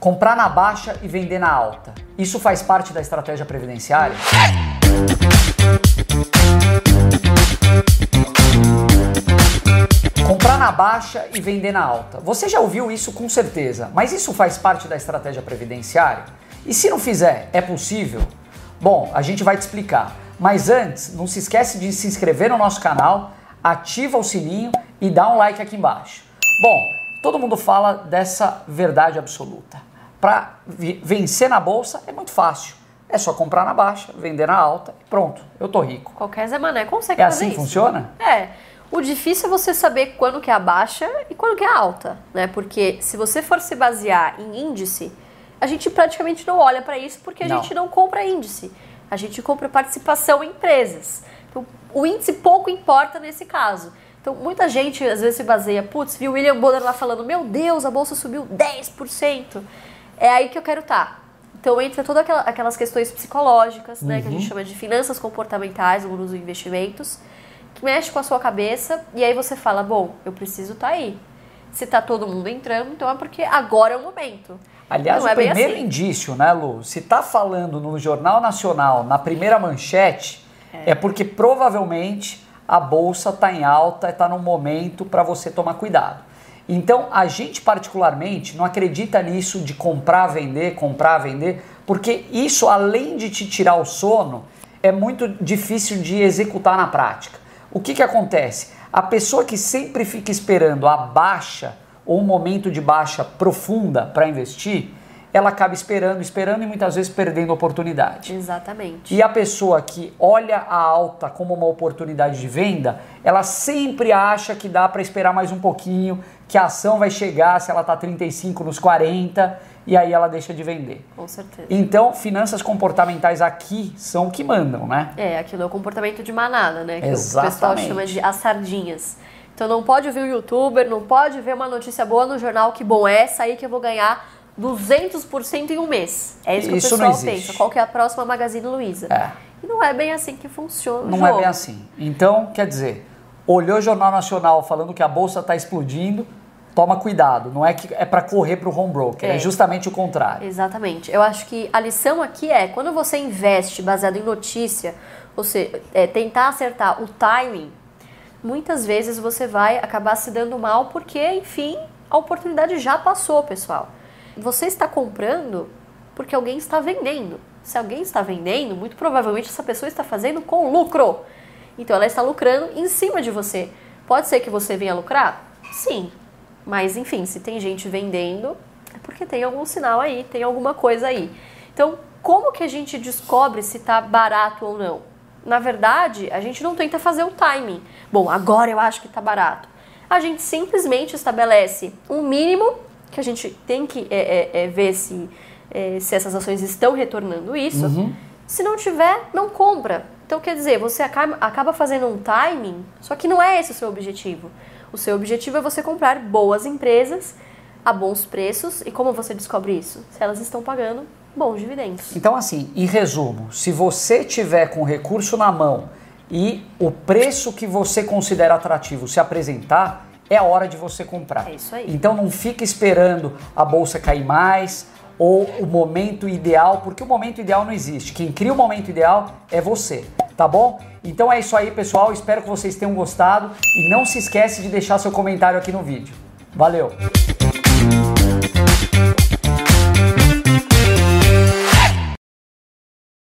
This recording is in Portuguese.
Comprar na baixa e vender na alta. Isso faz parte da estratégia previdenciária? Comprar na baixa e vender na alta. Você já ouviu isso com certeza, mas isso faz parte da estratégia previdenciária? E se não fizer, é possível? Bom, a gente vai te explicar. Mas antes, não se esquece de se inscrever no nosso canal, ativa o sininho e dá um like aqui embaixo. Bom, todo mundo fala dessa verdade absoluta. Para vencer na bolsa é muito fácil. É só comprar na baixa, vender na alta e pronto, eu tô rico. Qualquer Zé Mané consegue É fazer assim que isso. funciona? É. O difícil é você saber quando que é a baixa e quando que é a alta, né? Porque se você for se basear em índice, a gente praticamente não olha para isso porque a Não. gente não compra índice. A gente compra participação em empresas. Então, o índice pouco importa nesse caso. Então, muita gente às vezes se baseia, putz, viu o William Bonner lá falando, meu Deus, a bolsa subiu 10%. É aí que eu quero estar. Então entra todas aquela- aquelas questões psicológicas, né, que a gente chama de finanças comportamentais no mundo dos investimentos, que mexe com a sua cabeça e aí você fala, bom, eu preciso estar aí. Se tá todo mundo entrando, então é porque agora é o momento. Aliás, Não o é primeiro assim. indício, né, Lu? Se tá falando no Jornal Nacional, na primeira manchete, é, porque provavelmente a bolsa tá em alta, tá num momento para você tomar cuidado. Então, a gente particularmente não acredita nisso de comprar, vender, comprar, vender, porque isso além de te tirar o sono, é muito difícil de executar na prática. O que que acontece? A pessoa que sempre fica esperando a baixa ou um momento de baixa profunda para investir, ela acaba esperando, esperando e muitas vezes perdendo oportunidade. Exatamente. E a pessoa que olha a alta como uma oportunidade de venda, ela sempre acha que dá para esperar mais um pouquinho, que a ação vai chegar se ela tá 35 nos 40 e aí ela deixa de vender. Com certeza. Então, finanças comportamentais aqui são o que mandam, né? É, aquilo é o comportamento de manada, né? Que o Exatamente. pessoal chama de as sardinhas. Então não pode ouvir o youtuber, não pode ver uma notícia boa no jornal, que bom é essa aí que eu vou ganhar 200% em um mês. É isso que Isso o não pessoal pensa. Qual que é a próxima Magazine Luiza? É. E não é bem assim que funciona o Não é bem assim. Então, quer dizer, olhou o Jornal Nacional falando que a bolsa está explodindo, toma cuidado. Não é que é para correr para o home broker, é. É. justamente o contrário. Exatamente. Eu acho que a lição aqui é, quando você investe baseado em notícia, ou seja, é, tentar acertar o timing, muitas vezes você vai acabar se dando mal porque, enfim, a oportunidade já passou, pessoal. Você está comprando porque alguém está vendendo. Se alguém está vendendo, muito provavelmente essa pessoa está fazendo com lucro. Então ela está lucrando em cima de você. Pode ser que você venha lucrar? Sim. Mas enfim, se tem gente vendendo, é porque tem algum sinal aí, tem alguma coisa aí. Então, como que a gente descobre se está barato ou não? Na verdade, a gente não tenta fazer o timing. Bom, agora eu acho que está barato. A gente simplesmente estabelece um mínimo que a gente tem que é, é, é, ver se, é, se essas ações estão retornando isso. Se não tiver, não compra. Então, quer dizer, você acaba, acaba fazendo um timing, só que não é esse o seu objetivo. O seu objetivo é você comprar boas empresas a bons preços. E como você descobre isso? Se elas estão pagando bons dividendos. Então, assim, em resumo, se você tiver com recurso na mão e o preço que você considera atrativo se apresentar, é a hora de você comprar. É isso aí. Então não fica esperando a bolsa cair mais ou o momento ideal, porque o momento ideal não existe. Quem cria o momento ideal é você, tá bom? Então é isso aí, pessoal. Espero que vocês tenham gostado e não se esquece de deixar seu comentário aqui no vídeo. Valeu!